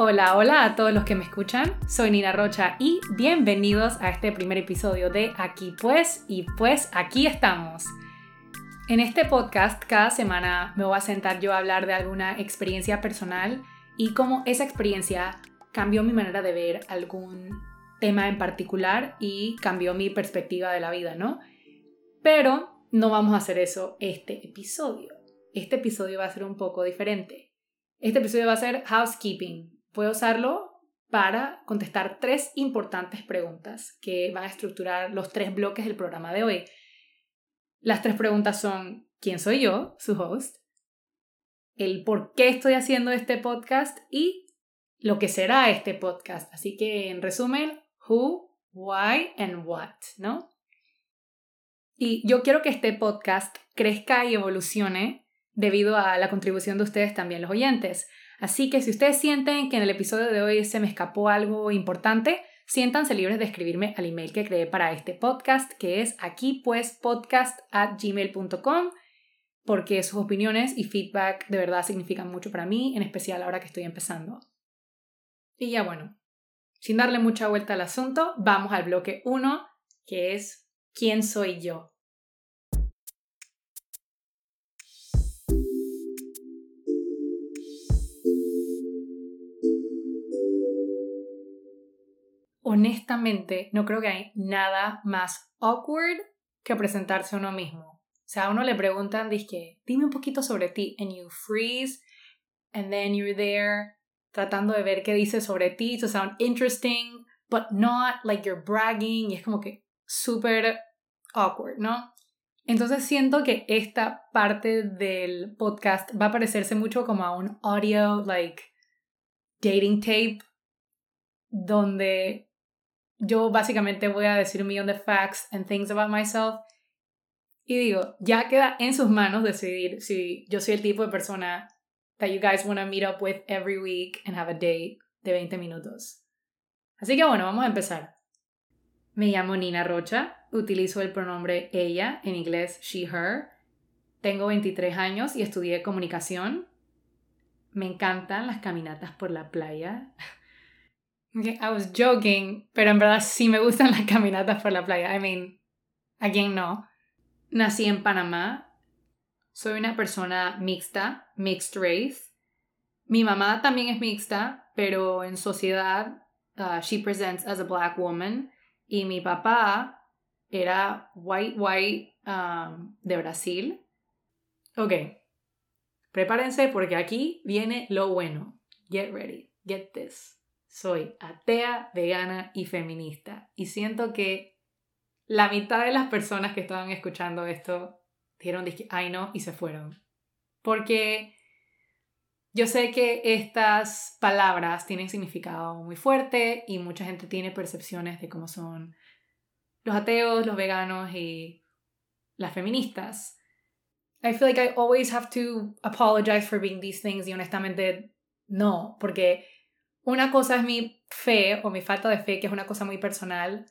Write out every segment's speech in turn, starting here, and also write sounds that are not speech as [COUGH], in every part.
Hola, hola a todos los que me escuchan. Soy Nina Rocha y bienvenidos a este primer episodio de Aquí pues y pues aquí estamos. En este podcast cada semana me voy a sentar yo a hablar de alguna experiencia personal y cómo esa experiencia cambió mi manera de ver algún tema en particular y cambió mi perspectiva de la vida, ¿no? Pero no vamos a hacer eso este episodio. Este episodio va a ser un poco diferente. Este episodio va a ser housekeeping. Puedo usarlo para contestar tres importantes preguntas que van a estructurar los tres bloques del programa de hoy. Las tres preguntas son, ¿quién soy yo, su host? El por qué estoy haciendo este podcast y lo que será este podcast. Así que, en resumen, who, why and what, ¿no? Y yo quiero que este podcast crezca y evolucione debido a la contribución de ustedes también, los oyentes. Así que si ustedes sienten que en el episodio de hoy se me escapó algo importante, siéntanse libres de escribirme al email que creé para este podcast, que es aquí pues podcast porque sus opiniones y feedback de verdad significan mucho para mí, en especial ahora que estoy empezando. Y ya bueno, sin darle mucha vuelta al asunto, vamos al bloque 1, que es ¿Quién soy yo? Honestamente, no creo que hay nada más awkward que presentarse a uno mismo. O sea, a uno le preguntan, dije, dime un poquito sobre ti, and you freeze, and then you're there tratando de ver qué dice sobre ti, to sound interesting, but not like you're bragging, y es como que súper awkward, ¿no? Entonces siento que esta parte del podcast va a parecerse mucho como a un audio, like, dating tape, donde yo básicamente voy a decir un millón de facts and things about myself. Y digo, ya queda en sus manos decidir si yo soy el tipo de persona that you guys want to meet up with every week and have a date de 20 minutos. Así que bueno, vamos a empezar. Me llamo Nina Rocha, utilizo el pronombre ella, en inglés she, her. Tengo 23 años y estudié comunicación. Me encantan las caminatas por la playa. I was joking, pero en verdad sí me gustan [LAUGHS] las caminatas por la playa. I mean, ¿a quién no? Nací en Panamá. Soy una persona mixta, mixed race. Mi mamá también es mixta, pero en sociedad uh, she presents as a black woman. Y mi papá era white, white um, de Brasil. Ok, prepárense porque aquí viene lo bueno. Get ready, get this. Soy atea, vegana y feminista. Y siento que la mitad de las personas que estaban escuchando esto dijeron, ay no, y se fueron. Porque yo sé que estas palabras tienen significado muy fuerte y mucha gente tiene percepciones de cómo son los ateos, los veganos y las feministas. I feel like I always have to apologize for being these things y honestamente no, porque una cosa es mi fe o mi falta de fe, que es una cosa muy personal.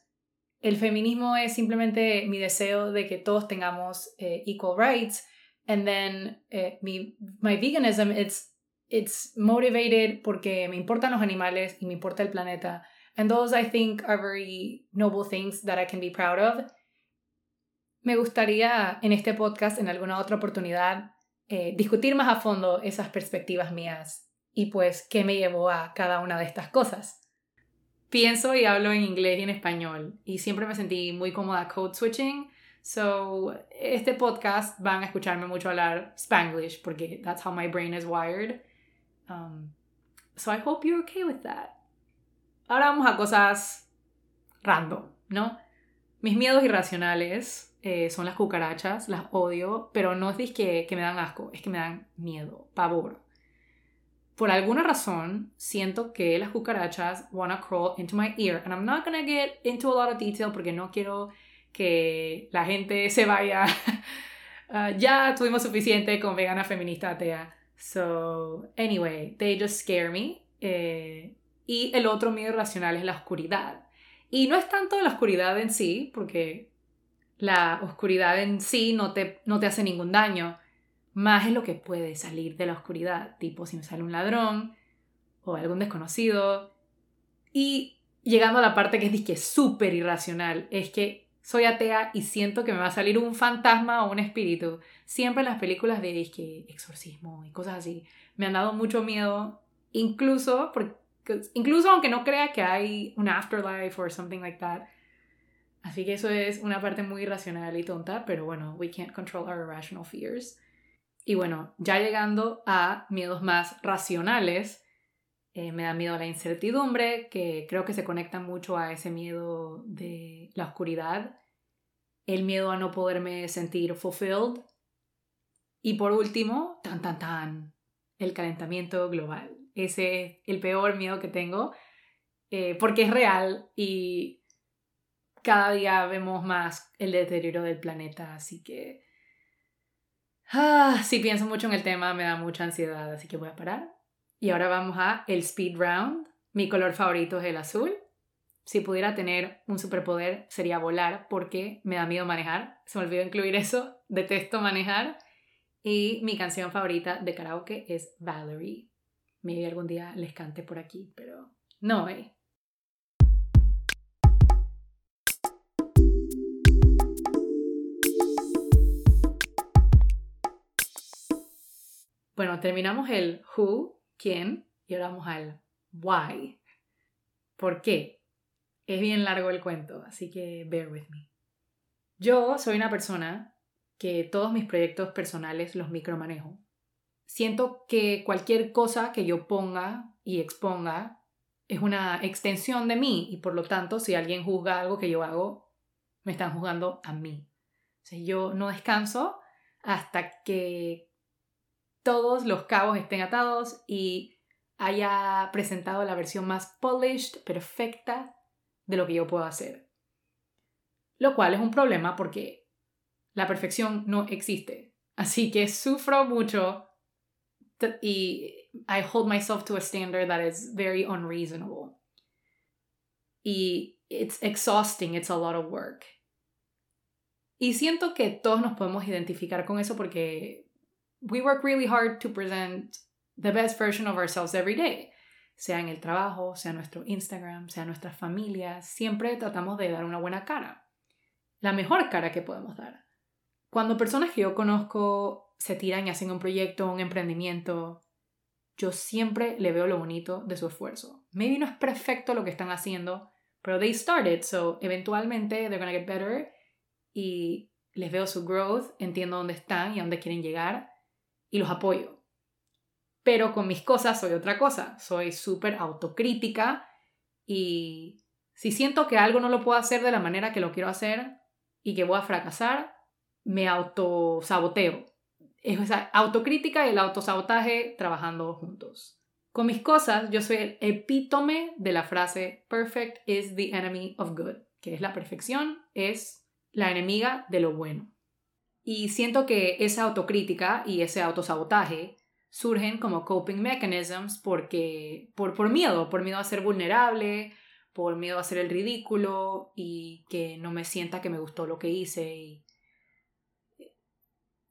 El feminismo es simplemente mi deseo de que todos tengamos eh, equal rights. And then eh, mi, my veganism, it's, it's motivated porque me importan los animales y me importa el planeta. And those I think are very noble things that I can be proud of. Me gustaría en este podcast, en alguna otra oportunidad, eh, discutir más a fondo esas perspectivas mías y pues qué me llevó a cada una de estas cosas. Pienso y hablo en inglés y en español y siempre me sentí muy cómoda code switching. So, este podcast van a escucharme mucho hablar Spanglish porque that's how my brain is wired. Um, so I hope you're okay with that. Ahora vamos a cosas random, ¿no? Mis miedos irracionales eh, son las cucarachas, las odio, pero no es que, que me dan asco, es que me dan miedo, pavor por alguna razón, siento que las cucarachas wanna crawl into my ear. And I'm not gonna get into a lot of detail porque no quiero que la gente [LAUGHS] se vaya. [LAUGHS] uh, ya tuvimos suficiente con vegana feminista atea. So, anyway, they just scare me. Eh, y el otro miedo irracional es la oscuridad. Y no es tanto la oscuridad en sí, porque la oscuridad en sí no te, no te hace ningún daño más es lo que puede salir de la oscuridad, tipo si me sale un ladrón o algún desconocido. Y llegando a la parte que es que súper irracional, es que soy atea y siento que me va a salir un fantasma o un espíritu. Siempre en las películas de disque exorcismo y cosas así me han dado mucho miedo, incluso, incluso aunque no crea que hay un afterlife o something like that. Así que eso es una parte muy irracional y tonta, pero bueno, we can't control our irrational fears. Y bueno, ya llegando a miedos más racionales, eh, me da miedo a la incertidumbre, que creo que se conecta mucho a ese miedo de la oscuridad, el miedo a no poderme sentir fulfilled. Y por último, tan tan tan, el calentamiento global. Ese es el peor miedo que tengo, eh, porque es real y cada día vemos más el deterioro del planeta, así que... Ah, si pienso mucho en el tema me da mucha ansiedad, así que voy a parar. Y ahora vamos a el speed round. Mi color favorito es el azul. Si pudiera tener un superpoder sería volar porque me da miedo manejar. Se me olvidó incluir eso. Detesto manejar. Y mi canción favorita de karaoke es Valerie. Maybe algún día les cante por aquí, pero no, eh. Bueno, terminamos el who, quién, y ahora vamos al why. ¿Por qué? Es bien largo el cuento, así que bear with me. Yo soy una persona que todos mis proyectos personales los micromanejo. Siento que cualquier cosa que yo ponga y exponga es una extensión de mí y por lo tanto si alguien juzga algo que yo hago, me están juzgando a mí. O yo no descanso hasta que todos los cabos estén atados y haya presentado la versión más polished, perfecta de lo que yo puedo hacer. Lo cual es un problema porque la perfección no existe. Así que sufro mucho y I hold myself to a standard that is very unreasonable. Y it's exhausting, it's a lot of work. Y siento que todos nos podemos identificar con eso porque we work really hard to present the best version of ourselves every day. Sea en el trabajo, sea nuestro Instagram, sea nuestras familias, siempre tratamos de dar una buena cara. La mejor cara que podemos dar. Cuando personas que yo conozco se tiran y hacen un proyecto, un emprendimiento, yo siempre le veo lo bonito de su esfuerzo. Maybe no es perfecto lo que están haciendo, pero they started, so eventualmente they're gonna get better y les veo su growth, entiendo dónde están y a dónde quieren llegar y los apoyo. Pero con mis cosas soy otra cosa, soy súper autocrítica y si siento que algo no lo puedo hacer de la manera que lo quiero hacer y que voy a fracasar, me autosaboteo. Es esa autocrítica y el autosabotaje trabajando juntos. Con mis cosas, yo soy el epítome de la frase perfect is the enemy of good, que es la perfección, es la enemiga de lo bueno. Y siento que esa autocrítica y ese autosabotaje surgen como coping mechanisms porque por, por miedo, por miedo a ser vulnerable, por miedo a hacer el ridículo y que no me sienta que me gustó lo que hice y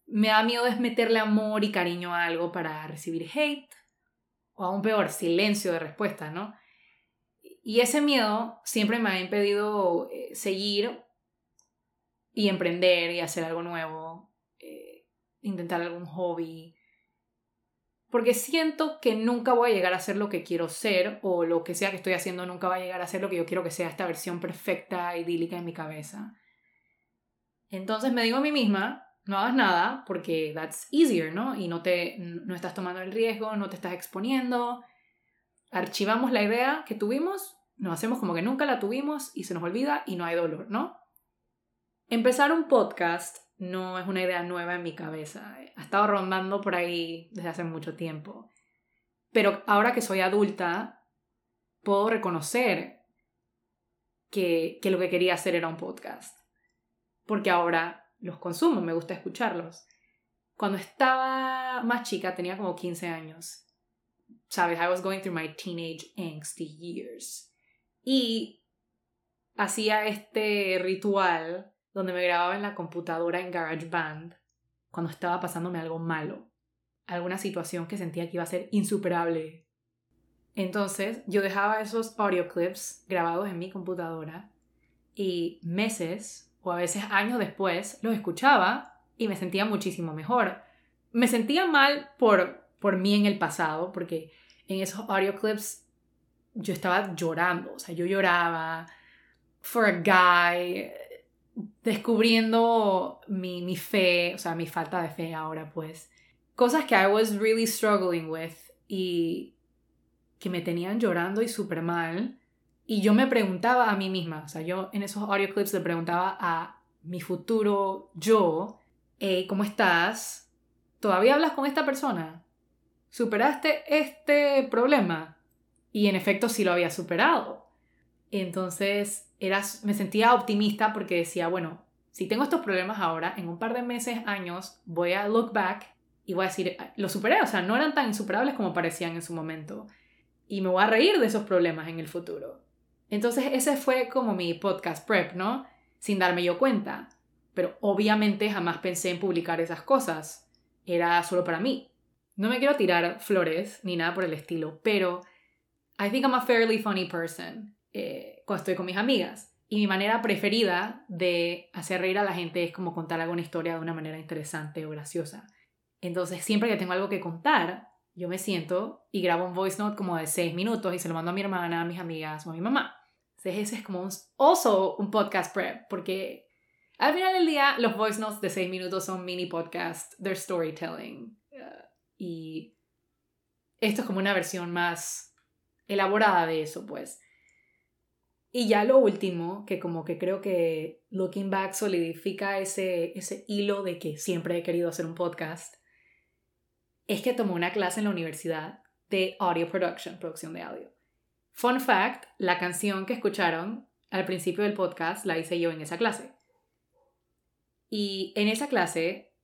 me da miedo es meterle amor y cariño a algo para recibir hate o aún peor, silencio de respuesta, ¿no? Y ese miedo siempre me ha impedido eh, seguir y emprender y hacer algo nuevo, eh, intentar algún hobby, porque siento que nunca voy a llegar a ser lo que quiero ser o lo que sea que estoy haciendo nunca va a llegar a ser lo que yo quiero que sea esta versión perfecta, idílica en mi cabeza. Entonces me digo a mí misma, no hagas nada porque that's easier, ¿no? Y no te no estás tomando el riesgo, no te estás exponiendo. Archivamos la idea que tuvimos, nos hacemos como que nunca la tuvimos y se nos olvida y no hay dolor, ¿no? Empezar un podcast no es una idea nueva en mi cabeza. Ha estado rondando por ahí desde hace mucho tiempo. Pero ahora que soy adulta, puedo reconocer que, que lo que quería hacer era un podcast. Porque ahora los consumo, me gusta escucharlos. Cuando estaba más chica, tenía como 15 años. Sabes, I was going through my teenage angsty years. Y hacía este ritual donde me grababa en la computadora en GarageBand cuando estaba pasándome algo malo, alguna situación que sentía que iba a ser insuperable. Entonces yo dejaba esos audio clips grabados en mi computadora y meses o a veces años después los escuchaba y me sentía muchísimo mejor. Me sentía mal por, por mí en el pasado porque en esos audio clips yo estaba llorando, o sea, yo lloraba for a guy, descubriendo mi, mi fe, o sea, mi falta de fe ahora pues. Cosas que I was really struggling with y que me tenían llorando y súper mal. Y yo me preguntaba a mí misma, o sea, yo en esos audio clips le preguntaba a mi futuro yo, hey, ¿cómo estás? ¿Todavía hablas con esta persona? ¿Superaste este problema? Y en efecto sí lo había superado. Entonces era, me sentía optimista porque decía, bueno, si tengo estos problemas ahora, en un par de meses, años, voy a look back y voy a decir, ah, lo superé, o sea, no eran tan insuperables como parecían en su momento y me voy a reír de esos problemas en el futuro. Entonces ese fue como mi podcast prep, ¿no? Sin darme yo cuenta. Pero obviamente jamás pensé en publicar esas cosas. Era solo para mí. No me quiero tirar flores ni nada por el estilo, pero I think I'm a fairly funny person eh, cuando estoy con mis amigas. Y mi manera preferida de hacer reír a la gente es como contar alguna historia de una manera interesante o graciosa. Entonces, siempre que tengo algo que contar, yo me siento y grabo un voice note como de seis minutos y se lo mando a mi hermana, a mis amigas o a mi mamá. Entonces ese es como un, un podcast prep, porque al final del día los voice notes de seis minutos son mini podcast, they're storytelling. Uh, y esto es como una versión más elaborada de eso, pues. Y ya lo último, que como que creo que Looking Back solidifica ese, ese hilo de que siempre he querido hacer un podcast, es que tomó una clase en la universidad de audio production, producción de audio. Fun fact, la canción que escucharon al principio del podcast la hice yo en esa clase. Y en esa clase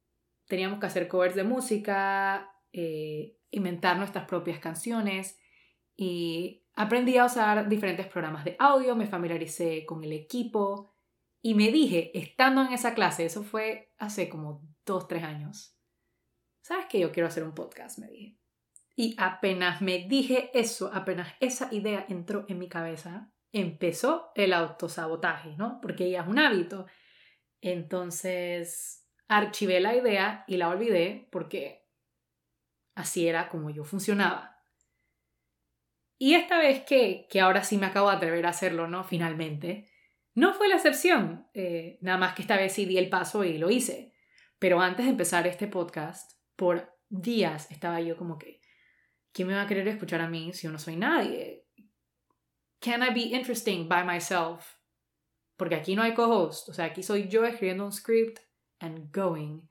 teníamos que hacer covers de música, eh, inventar nuestras propias canciones y aprendí a usar diferentes programas de audio, me familiaricé con el equipo y me dije, estando en esa clase, eso fue hace como dos, tres años, ¿sabes qué? Yo quiero hacer un podcast, me dije. Y apenas me dije eso, apenas esa idea entró en mi cabeza, empezó el autosabotaje, ¿no? Porque ya es un hábito. Entonces, archivé la idea y la olvidé porque así era como yo funcionaba. Y esta vez que, que ahora sí me acabo de atrever a hacerlo, ¿no? Finalmente, no fue la excepción. Eh, nada más que esta vez sí di el paso y lo hice. Pero antes de empezar este podcast, por días estaba yo como que, ¿quién me va a querer escuchar a mí si yo no soy nadie? Can I be interesting by myself? Porque aquí no hay co-host, o sea, aquí soy yo escribiendo un script and going.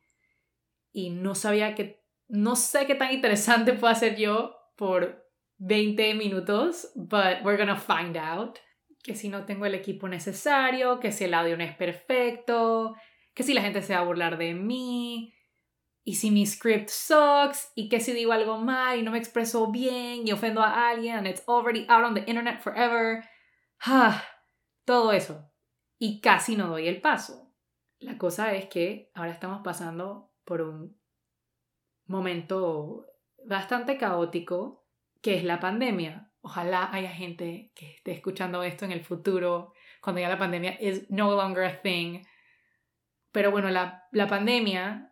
Y no sabía que, no sé qué tan interesante puedo hacer yo por 20 minutos, but we're gonna find out. Que si no tengo el equipo necesario, que si el audio no es perfecto, que si la gente se va a burlar de mí, y si mi script sucks, y que si digo algo mal y no me expreso bien y ofendo a alguien and it's already out on the internet forever. Ah, todo eso. Y casi no doy el paso. La cosa es que ahora estamos pasando por un momento bastante caótico, que es la pandemia. Ojalá haya gente que esté escuchando esto en el futuro, cuando ya la pandemia is no longer a thing. Pero bueno, la, la pandemia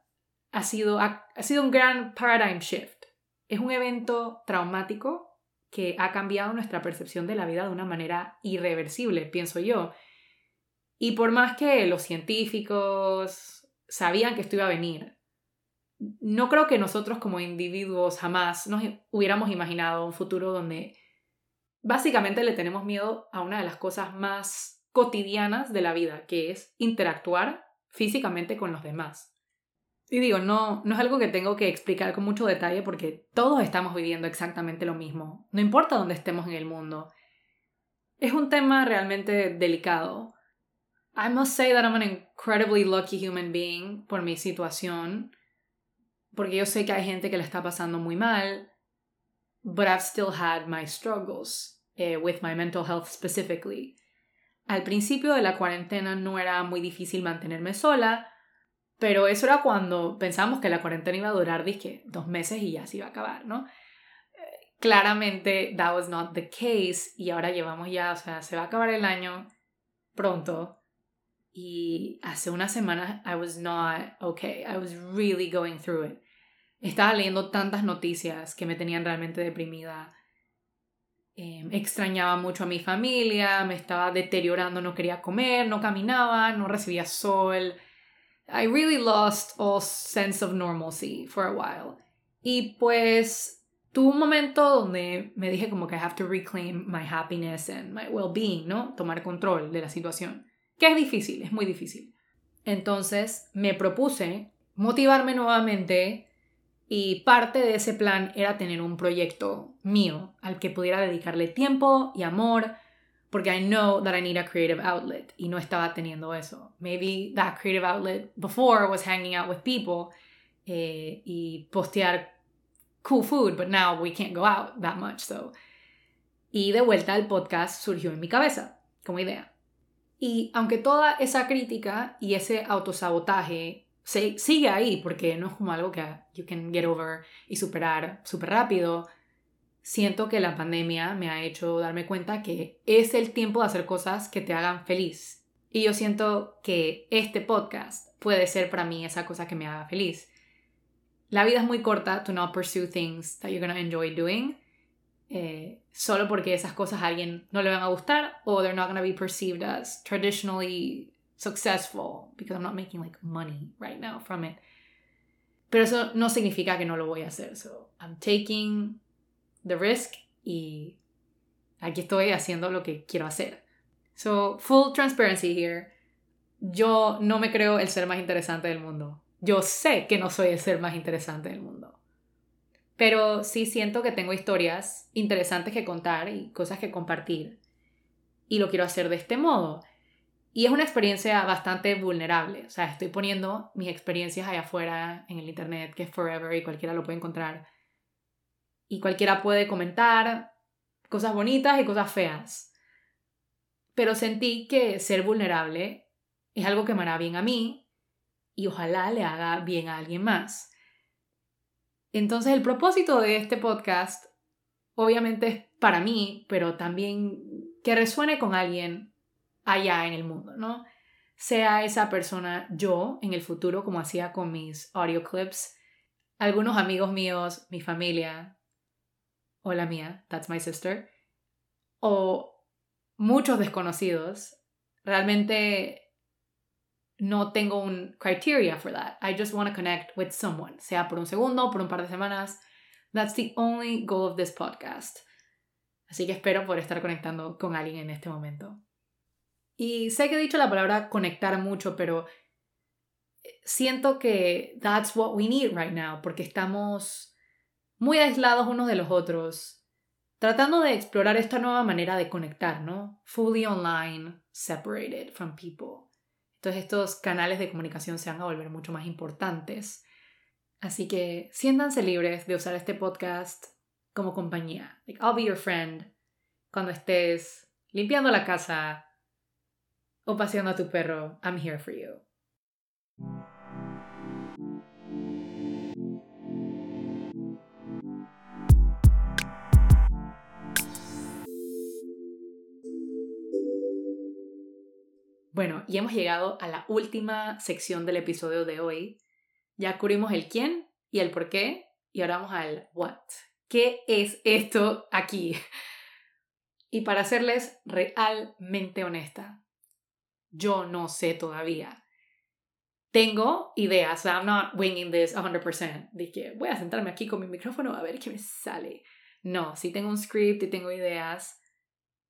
ha sido, ha, sido un gran paradigm shift. Es un evento traumático que ha cambiado nuestra percepción de la vida de una manera irreversible, pienso yo. Y por más que los científicos sabían que esto iba a venir, no creo que nosotros como individuos jamás nos hubiéramos imaginado un futuro donde básicamente le tenemos miedo a una de las cosas más cotidianas de la vida, que es interactuar físicamente con los demás. Y digo, no, no es algo que tengo que explicar con mucho detalle porque todos estamos viviendo exactamente lo mismo, no importa dónde estemos en el mundo. Es un tema realmente delicado. I must say that I'm an incredibly lucky human being por mi situación, porque yo sé que hay gente que la está pasando muy mal, but I've still had my struggles eh, with my mental health specifically. Al principio de la cuarentena no era muy difícil mantenerme sola, pero eso era cuando pensábamos que la cuarentena iba a durar, dije, dos meses y ya se iba a acabar, ¿no? claramente that was not the case y ahora llevamos ya, o sea, se va a acabar el año pronto y hace unas semanas I was not okay, I was really going through it. Estaba leyendo tantas noticias que me tenían realmente deprimida. Em, extrañaba mucho a mi familia, me estaba deteriorando, no quería comer, no caminaba, no recibía sol. I really lost all sense of normalcy for a while. Y pues tuve un momento donde me dije como que I have to reclaim my happiness and my well-being, ¿no? Tomar control de la situación. Que es difícil, es muy difícil. Entonces me propuse motivarme nuevamente y parte de ese plan era tener un proyecto mío al que pudiera dedicarle tiempo y amor porque I know that I need a creative outlet y no estaba teniendo eso. Maybe that creative outlet before was hanging out with people eh, y postear cool food, but now we can't go out that much, so. Y de vuelta el podcast surgió en mi cabeza como idea. Y aunque toda esa crítica y ese autosabotaje se, sigue ahí, porque no es como algo que you can get over y superar súper rápido, siento que la pandemia me ha hecho darme cuenta que es el tiempo de hacer cosas que te hagan feliz. Y yo siento que este podcast puede ser para mí esa cosa que me haga feliz. La vida es muy corta to not pursue things that you're going to enjoy doing. Eh, solo porque esas cosas a alguien no le van a gustar o they're not going to be perceived as traditionally successful because I'm not making like money right now from it. Pero eso no significa que no lo voy a hacer. So I'm taking the risk y aquí estoy haciendo lo que quiero hacer. So, full transparency here. Yo no me creo el ser más interesante del mundo. Yo sé que no soy el ser más interesante del mundo. Pero sí siento que tengo historias interesantes que contar y cosas que compartir. Y lo quiero hacer de este modo. Y es una experiencia bastante vulnerable. O sea, estoy poniendo mis experiencias allá afuera en el Internet, que es forever y cualquiera lo puede encontrar y cualquiera puede comentar cosas bonitas y cosas feas. Pero sentí que ser vulnerable es algo que me hará bien a mí y ojalá le haga bien a alguien más. Entonces el propósito de este podcast obviamente es para mí, pero también que resuene con alguien allá en el mundo, ¿no? Sea esa persona yo en el futuro, como hacía con mis audio clips, algunos amigos míos, mi familia, Hola mía, that's my sister, o muchos desconocidos, realmente no tengo un criteria for that. I just want to connect with someone, sea por un segundo, por un par de semanas. That's the only goal of this podcast. Así que espero poder estar conectando con alguien en este momento. Y sé que he dicho la palabra conectar mucho, pero siento que that's what we need right now, porque estamos muy aislados unos de los otros, tratando de explorar esta nueva manera de conectar, ¿no? Fully online, separated from people. Entonces estos canales de comunicación se van a volver mucho más importantes. Así que siéntanse libres de usar este podcast como compañía. Like, I'll be your friend cuando estés limpiando la casa o paseando a tu perro. I'm here for you. Bueno, y hemos llegado a la última sección del episodio de hoy. Ya cubrimos el quién y el por qué y ahora vamos al what. ¿Qué es esto aquí? [LAUGHS] Y para serles realmente honesta, yo no sé todavía. Tengo ideas, I'm not winging this 100%. Dije, voy a sentarme aquí con mi micrófono a ver qué me sale. No, sí tengo un script y tengo ideas,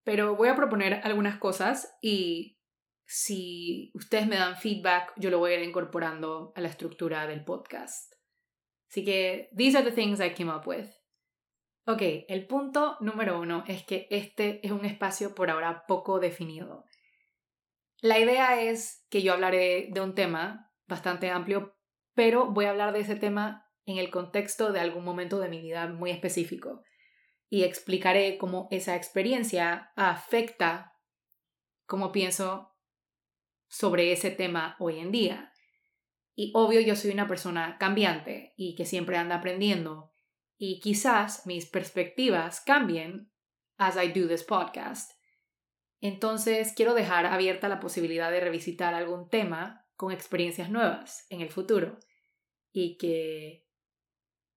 pero voy a proponer algunas cosas y si ustedes me dan feedback, yo lo voy a ir incorporando a la estructura del podcast. Así que, these are the things I came up with. Ok, el punto número uno es que este es un espacio por ahora poco definido. La idea es que yo hablaré de un tema bastante amplio, pero voy a hablar de ese tema en el contexto de algún momento de mi vida muy específico y explicaré cómo esa experiencia afecta cómo pienso sobre ese tema hoy en día. Y obvio yo soy una persona cambiante y que siempre anda aprendiendo. y quizás mis perspectivas cambien as I do this podcast. Entonces quiero dejar abierta la posibilidad de revisitar algún tema con experiencias nuevas en el futuro y que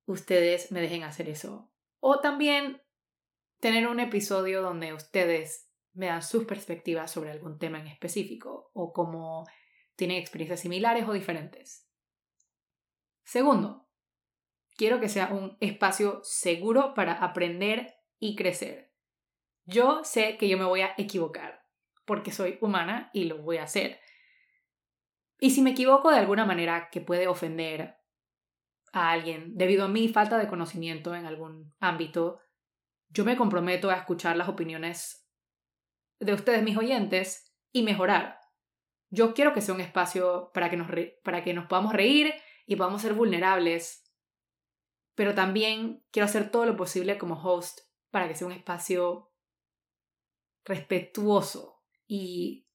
ustedes me dejen hacer eso. O también tener un episodio donde ustedes me dan sus perspectivas sobre algún tema en específico o cómo tienen experiencias similares o diferentes. Segundo, quiero que sea un espacio seguro para aprender y crecer. Yo sé que yo me voy a equivocar, porque soy humana y lo voy a hacer. Y si me equivoco de alguna manera que puede ofender a alguien debido a mi falta de conocimiento en algún ámbito, yo me comprometo a escuchar las opiniones de ustedes, mis oyentes, y mejorar. Yo quiero que sea un espacio para que nos, para que nos podamos reír y podamos ser vulnerables, pero también quiero hacer todo lo posible como host para que sea un espacio respetuoso y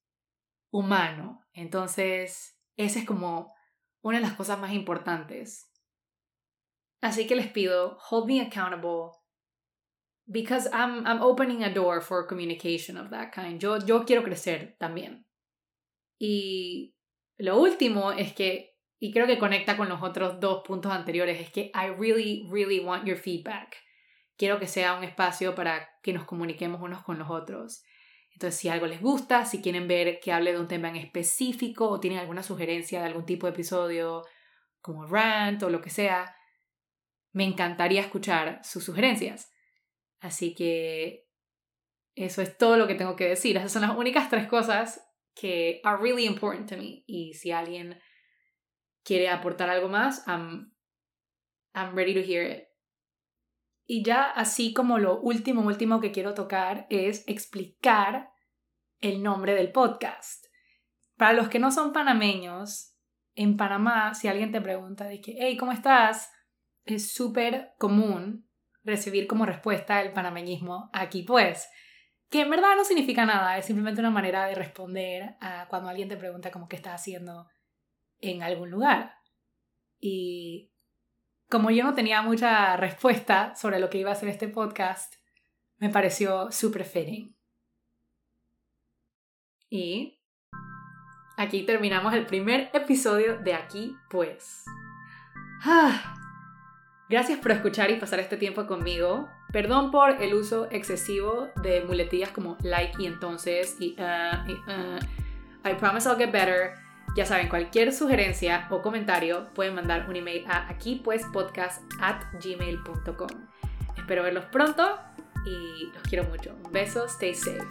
humano. Entonces, esa es como una de las cosas más importantes. Así que les pido, hold me accountable because I'm, I'm opening a door for communication of that kind. Yo, yo quiero crecer también. Y lo último es que, y creo que conecta con los otros dos puntos anteriores, es que I really, really want your feedback. Quiero que sea un espacio para que nos comuniquemos unos con los otros. Entonces, si algo les gusta, si quieren ver que hable de un tema en específico o tienen alguna sugerencia de algún tipo de episodio, como rant o lo que sea, me encantaría escuchar sus sugerencias. Así que eso es todo lo que tengo que decir. Esas son las únicas tres cosas que are really important to me. Y si alguien quiere aportar algo más, I'm, I'm ready to hear it. Y ya así como lo último, último que quiero tocar es explicar el nombre del podcast. Para los que no son panameños, en Panamá, si alguien te pregunta de que, hey, ¿cómo estás? Es súper común recibir como respuesta el panameñismo aquí pues que en verdad no significa nada, es simplemente una manera de responder a cuando alguien te pregunta como qué estás haciendo en algún lugar. Y como yo no tenía mucha respuesta sobre lo que iba a ser este podcast, me pareció súper fitting. Y aquí terminamos el primer episodio de Aquí Pues. Ah, Gracias por escuchar y pasar este tiempo conmigo. Perdón por el uso excesivo de muletillas como like y entonces y, uh, uh, I promise I'll get better. Ya saben, cualquier sugerencia o comentario pueden mandar un email a aquí pues podcast at gmail.com. Espero verlos pronto y los quiero mucho. Un beso, stay safe.